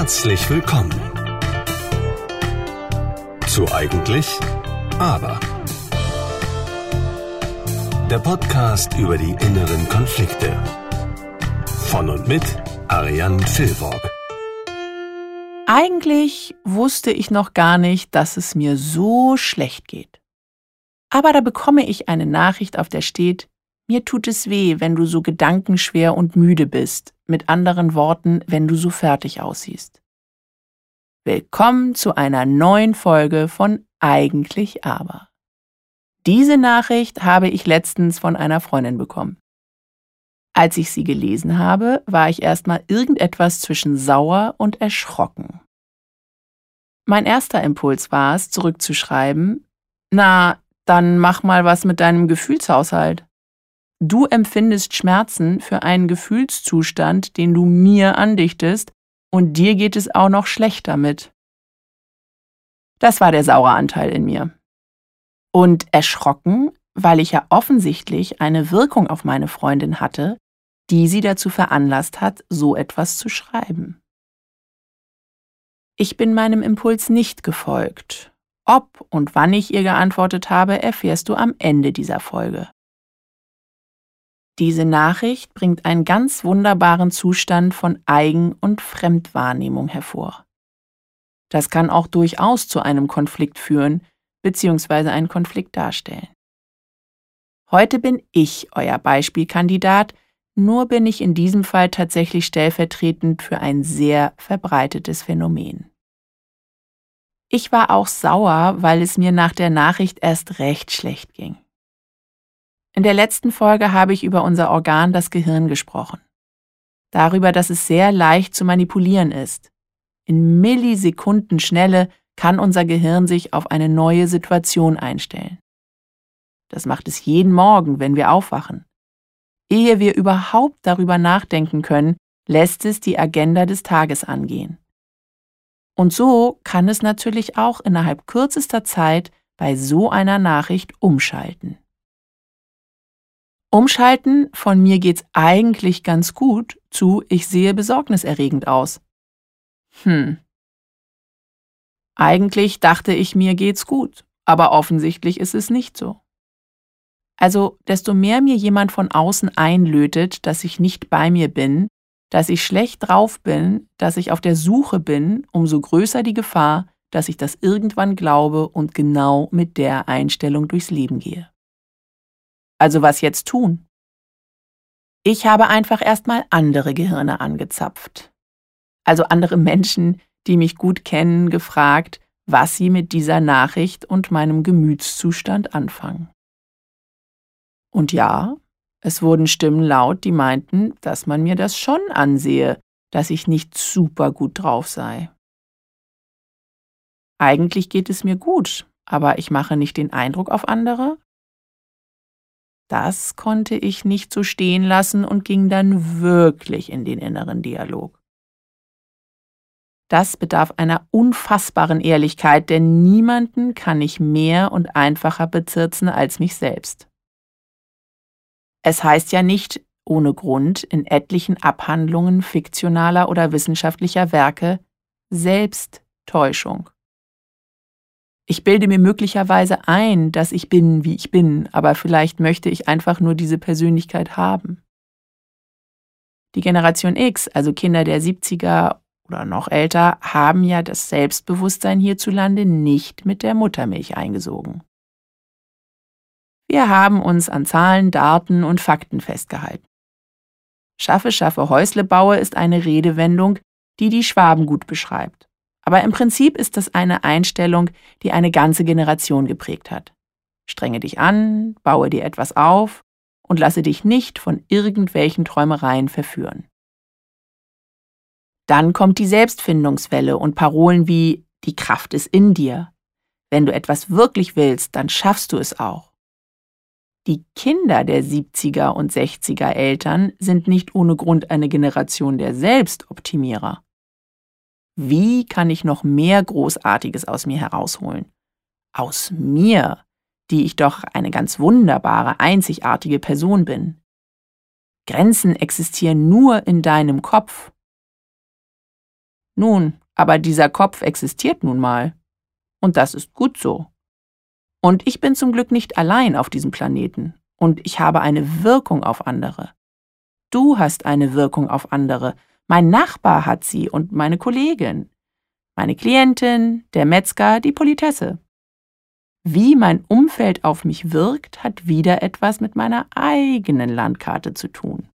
Herzlich willkommen zu Eigentlich Aber. Der Podcast über die inneren Konflikte. Von und mit Ariane Filborg. Eigentlich wusste ich noch gar nicht, dass es mir so schlecht geht. Aber da bekomme ich eine Nachricht, auf der steht, mir tut es weh, wenn du so gedankenschwer und müde bist, mit anderen Worten, wenn du so fertig aussiehst. Willkommen zu einer neuen Folge von Eigentlich aber. Diese Nachricht habe ich letztens von einer Freundin bekommen. Als ich sie gelesen habe, war ich erstmal irgendetwas zwischen sauer und erschrocken. Mein erster Impuls war es, zurückzuschreiben, na, dann mach mal was mit deinem Gefühlshaushalt. Du empfindest Schmerzen für einen Gefühlszustand, den du mir andichtest, und dir geht es auch noch schlecht damit. Das war der saure Anteil in mir. Und erschrocken, weil ich ja offensichtlich eine Wirkung auf meine Freundin hatte, die sie dazu veranlasst hat, so etwas zu schreiben. Ich bin meinem Impuls nicht gefolgt. Ob und wann ich ihr geantwortet habe, erfährst du am Ende dieser Folge. Diese Nachricht bringt einen ganz wunderbaren Zustand von Eigen- und Fremdwahrnehmung hervor. Das kann auch durchaus zu einem Konflikt führen bzw. einen Konflikt darstellen. Heute bin ich euer Beispielkandidat, nur bin ich in diesem Fall tatsächlich stellvertretend für ein sehr verbreitetes Phänomen. Ich war auch sauer, weil es mir nach der Nachricht erst recht schlecht ging. In der letzten Folge habe ich über unser Organ, das Gehirn, gesprochen. Darüber, dass es sehr leicht zu manipulieren ist. In Millisekundenschnelle kann unser Gehirn sich auf eine neue Situation einstellen. Das macht es jeden Morgen, wenn wir aufwachen. Ehe wir überhaupt darüber nachdenken können, lässt es die Agenda des Tages angehen. Und so kann es natürlich auch innerhalb kürzester Zeit bei so einer Nachricht umschalten. Umschalten von mir geht's eigentlich ganz gut zu ich sehe besorgniserregend aus. Hm. Eigentlich dachte ich mir geht's gut, aber offensichtlich ist es nicht so. Also, desto mehr mir jemand von außen einlötet, dass ich nicht bei mir bin, dass ich schlecht drauf bin, dass ich auf der Suche bin, umso größer die Gefahr, dass ich das irgendwann glaube und genau mit der Einstellung durchs Leben gehe. Also was jetzt tun? Ich habe einfach erstmal andere Gehirne angezapft. Also andere Menschen, die mich gut kennen, gefragt, was sie mit dieser Nachricht und meinem Gemütszustand anfangen. Und ja, es wurden Stimmen laut, die meinten, dass man mir das schon ansehe, dass ich nicht super gut drauf sei. Eigentlich geht es mir gut, aber ich mache nicht den Eindruck auf andere, das konnte ich nicht so stehen lassen und ging dann wirklich in den inneren Dialog. Das bedarf einer unfassbaren Ehrlichkeit, denn niemanden kann ich mehr und einfacher bezirzen als mich selbst. Es heißt ja nicht ohne Grund in etlichen Abhandlungen fiktionaler oder wissenschaftlicher Werke Selbsttäuschung. Ich bilde mir möglicherweise ein, dass ich bin, wie ich bin, aber vielleicht möchte ich einfach nur diese Persönlichkeit haben. Die Generation X, also Kinder der 70er oder noch älter, haben ja das Selbstbewusstsein hierzulande nicht mit der Muttermilch eingesogen. Wir haben uns an Zahlen, Daten und Fakten festgehalten. Schaffe, schaffe, Häusle baue ist eine Redewendung, die die Schwaben gut beschreibt. Aber im Prinzip ist das eine Einstellung, die eine ganze Generation geprägt hat. Strenge dich an, baue dir etwas auf und lasse dich nicht von irgendwelchen Träumereien verführen. Dann kommt die Selbstfindungswelle und Parolen wie die Kraft ist in dir. Wenn du etwas wirklich willst, dann schaffst du es auch. Die Kinder der 70er und 60er Eltern sind nicht ohne Grund eine Generation der Selbstoptimierer. Wie kann ich noch mehr Großartiges aus mir herausholen? Aus mir, die ich doch eine ganz wunderbare, einzigartige Person bin. Grenzen existieren nur in deinem Kopf. Nun, aber dieser Kopf existiert nun mal. Und das ist gut so. Und ich bin zum Glück nicht allein auf diesem Planeten. Und ich habe eine Wirkung auf andere. Du hast eine Wirkung auf andere. Mein Nachbar hat sie und meine Kollegin. Meine Klientin, der Metzger, die Politesse. Wie mein Umfeld auf mich wirkt, hat wieder etwas mit meiner eigenen Landkarte zu tun.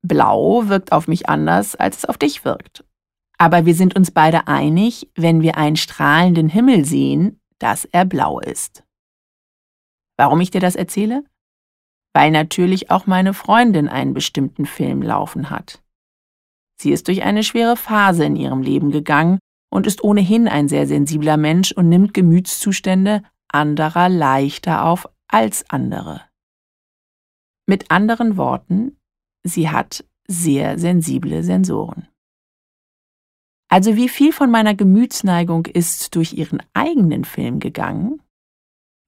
Blau wirkt auf mich anders, als es auf dich wirkt. Aber wir sind uns beide einig, wenn wir einen strahlenden Himmel sehen, dass er blau ist. Warum ich dir das erzähle? Weil natürlich auch meine Freundin einen bestimmten Film laufen hat. Sie ist durch eine schwere Phase in ihrem Leben gegangen und ist ohnehin ein sehr sensibler Mensch und nimmt Gemütszustände anderer leichter auf als andere. Mit anderen Worten, sie hat sehr sensible Sensoren. Also wie viel von meiner Gemütsneigung ist durch ihren eigenen Film gegangen?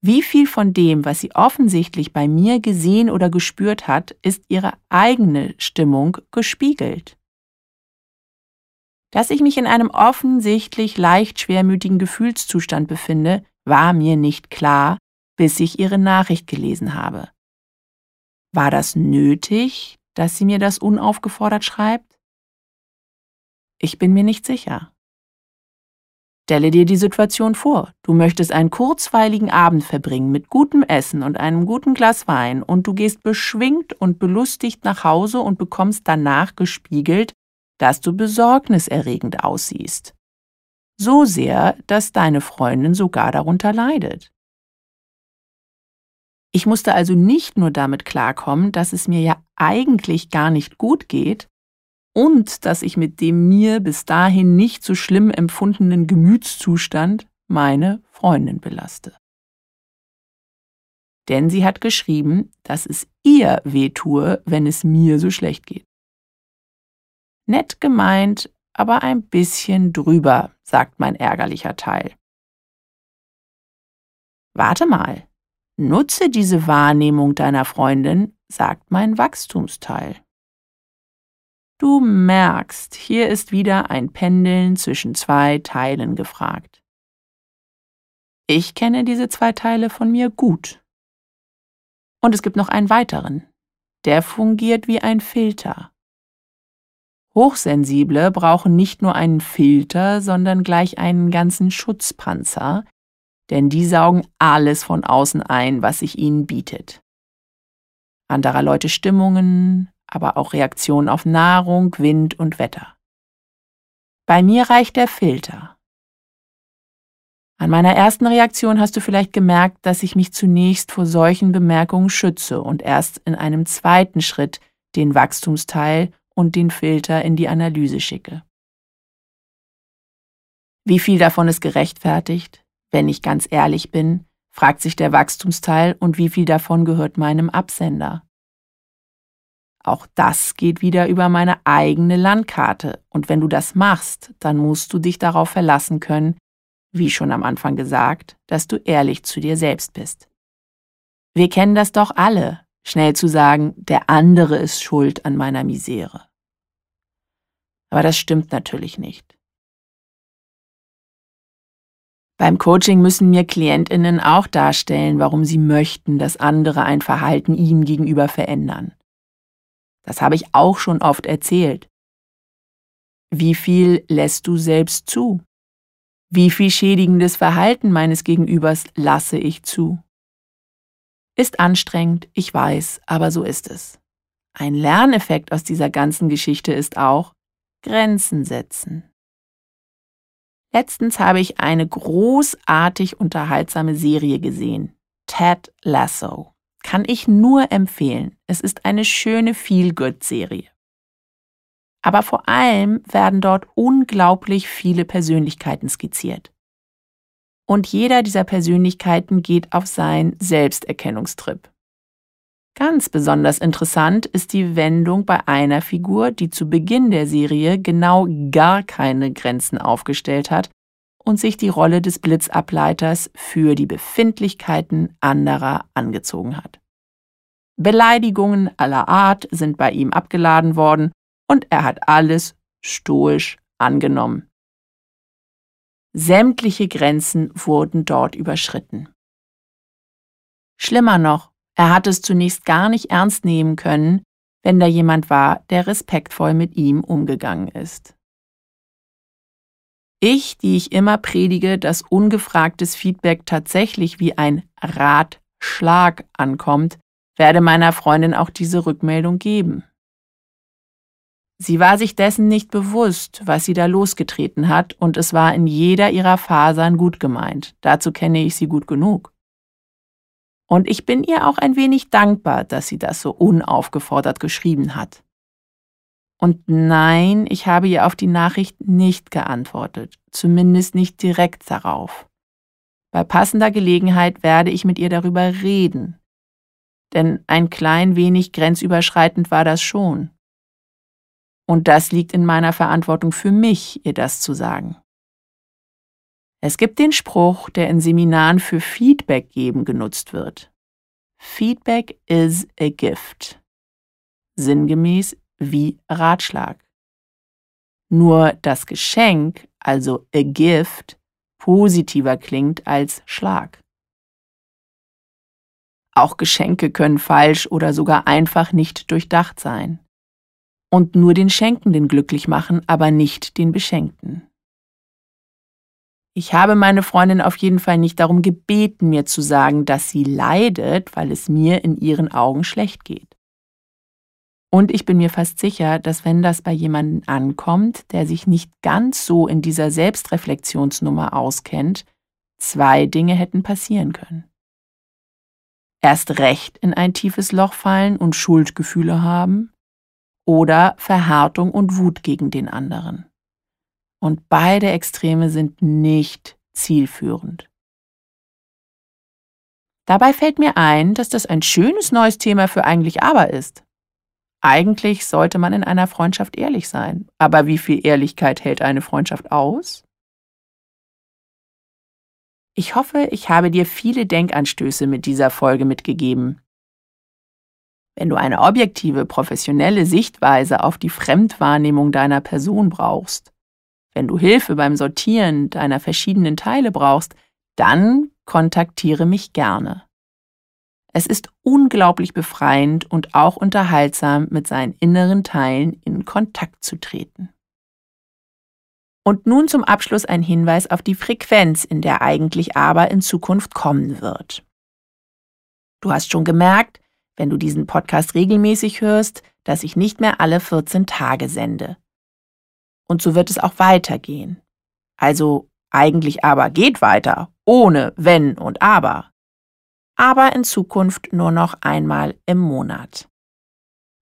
Wie viel von dem, was sie offensichtlich bei mir gesehen oder gespürt hat, ist ihre eigene Stimmung gespiegelt? Dass ich mich in einem offensichtlich leicht schwermütigen Gefühlszustand befinde, war mir nicht klar, bis ich ihre Nachricht gelesen habe. War das nötig, dass sie mir das unaufgefordert schreibt? Ich bin mir nicht sicher. Stelle dir die Situation vor. Du möchtest einen kurzweiligen Abend verbringen mit gutem Essen und einem guten Glas Wein und du gehst beschwingt und belustigt nach Hause und bekommst danach gespiegelt, dass du besorgniserregend aussiehst. So sehr, dass deine Freundin sogar darunter leidet. Ich musste also nicht nur damit klarkommen, dass es mir ja eigentlich gar nicht gut geht und dass ich mit dem mir bis dahin nicht so schlimm empfundenen Gemütszustand meine Freundin belaste. Denn sie hat geschrieben, dass es ihr weh tue, wenn es mir so schlecht geht. Nett gemeint, aber ein bisschen drüber, sagt mein ärgerlicher Teil. Warte mal, nutze diese Wahrnehmung deiner Freundin, sagt mein Wachstumsteil. Du merkst, hier ist wieder ein Pendeln zwischen zwei Teilen gefragt. Ich kenne diese zwei Teile von mir gut. Und es gibt noch einen weiteren. Der fungiert wie ein Filter. Hochsensible brauchen nicht nur einen Filter, sondern gleich einen ganzen Schutzpanzer, denn die saugen alles von außen ein, was sich ihnen bietet. Anderer Leute Stimmungen, aber auch Reaktionen auf Nahrung, Wind und Wetter. Bei mir reicht der Filter. An meiner ersten Reaktion hast du vielleicht gemerkt, dass ich mich zunächst vor solchen Bemerkungen schütze und erst in einem zweiten Schritt den Wachstumsteil und den Filter in die Analyse schicke. Wie viel davon ist gerechtfertigt? Wenn ich ganz ehrlich bin, fragt sich der Wachstumsteil und wie viel davon gehört meinem Absender. Auch das geht wieder über meine eigene Landkarte, und wenn du das machst, dann musst du dich darauf verlassen können, wie schon am Anfang gesagt, dass du ehrlich zu dir selbst bist. Wir kennen das doch alle, schnell zu sagen, der andere ist schuld an meiner Misere. Aber das stimmt natürlich nicht. Beim Coaching müssen mir Klientinnen auch darstellen, warum sie möchten, dass andere ein Verhalten ihnen gegenüber verändern. Das habe ich auch schon oft erzählt. Wie viel lässt du selbst zu? Wie viel schädigendes Verhalten meines Gegenübers lasse ich zu? Ist anstrengend, ich weiß, aber so ist es. Ein Lerneffekt aus dieser ganzen Geschichte ist auch Grenzen setzen. Letztens habe ich eine großartig unterhaltsame Serie gesehen. Ted Lasso. Kann ich nur empfehlen. Es ist eine schöne Feel-Good-Serie. Aber vor allem werden dort unglaublich viele Persönlichkeiten skizziert und jeder dieser Persönlichkeiten geht auf seinen Selbsterkennungstrip. Ganz besonders interessant ist die Wendung bei einer Figur, die zu Beginn der Serie genau gar keine Grenzen aufgestellt hat und sich die Rolle des Blitzableiters für die Befindlichkeiten anderer angezogen hat. Beleidigungen aller Art sind bei ihm abgeladen worden und er hat alles stoisch angenommen. Sämtliche Grenzen wurden dort überschritten. Schlimmer noch, er hat es zunächst gar nicht ernst nehmen können, wenn da jemand war, der respektvoll mit ihm umgegangen ist. Ich, die ich immer predige, dass ungefragtes Feedback tatsächlich wie ein Ratschlag ankommt, werde meiner Freundin auch diese Rückmeldung geben. Sie war sich dessen nicht bewusst, was sie da losgetreten hat, und es war in jeder ihrer Fasern gut gemeint. Dazu kenne ich sie gut genug. Und ich bin ihr auch ein wenig dankbar, dass sie das so unaufgefordert geschrieben hat. Und nein, ich habe ihr auf die Nachricht nicht geantwortet, zumindest nicht direkt darauf. Bei passender Gelegenheit werde ich mit ihr darüber reden. Denn ein klein wenig grenzüberschreitend war das schon. Und das liegt in meiner Verantwortung für mich, ihr das zu sagen. Es gibt den Spruch, der in Seminaren für Feedback geben genutzt wird. Feedback is a gift. Sinngemäß wie Ratschlag. Nur das Geschenk, also a gift, positiver klingt als Schlag. Auch Geschenke können falsch oder sogar einfach nicht durchdacht sein und nur den Schenkenden glücklich machen, aber nicht den Beschenkten. Ich habe meine Freundin auf jeden Fall nicht darum gebeten, mir zu sagen, dass sie leidet, weil es mir in ihren Augen schlecht geht. Und ich bin mir fast sicher, dass wenn das bei jemandem ankommt, der sich nicht ganz so in dieser Selbstreflexionsnummer auskennt, zwei Dinge hätten passieren können. Erst recht in ein tiefes Loch fallen und Schuldgefühle haben oder Verhärtung und Wut gegen den anderen. Und beide Extreme sind nicht zielführend. Dabei fällt mir ein, dass das ein schönes neues Thema für eigentlich aber ist. Eigentlich sollte man in einer Freundschaft ehrlich sein. Aber wie viel Ehrlichkeit hält eine Freundschaft aus? Ich hoffe, ich habe dir viele Denkanstöße mit dieser Folge mitgegeben. Wenn du eine objektive, professionelle Sichtweise auf die Fremdwahrnehmung deiner Person brauchst, wenn du Hilfe beim Sortieren deiner verschiedenen Teile brauchst, dann kontaktiere mich gerne. Es ist unglaublich befreiend und auch unterhaltsam, mit seinen inneren Teilen in Kontakt zu treten. Und nun zum Abschluss ein Hinweis auf die Frequenz, in der eigentlich aber in Zukunft kommen wird. Du hast schon gemerkt, wenn du diesen Podcast regelmäßig hörst, dass ich nicht mehr alle 14 Tage sende. Und so wird es auch weitergehen. Also eigentlich aber geht weiter, ohne wenn und aber. Aber in Zukunft nur noch einmal im Monat.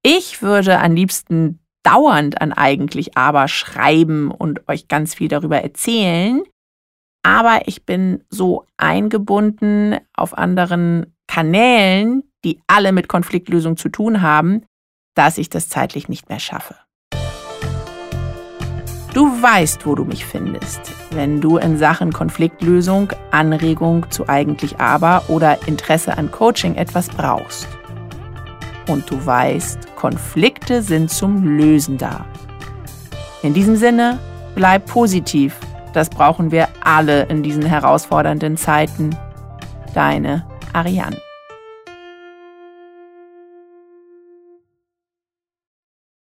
Ich würde am liebsten dauernd an eigentlich aber schreiben und euch ganz viel darüber erzählen, aber ich bin so eingebunden auf anderen Kanälen, die alle mit Konfliktlösung zu tun haben, dass ich das zeitlich nicht mehr schaffe. Du weißt, wo du mich findest, wenn du in Sachen Konfliktlösung, Anregung zu eigentlich aber oder Interesse an Coaching etwas brauchst. Und du weißt, Konflikte sind zum Lösen da. In diesem Sinne, bleib positiv. Das brauchen wir alle in diesen herausfordernden Zeiten. Deine Ariane.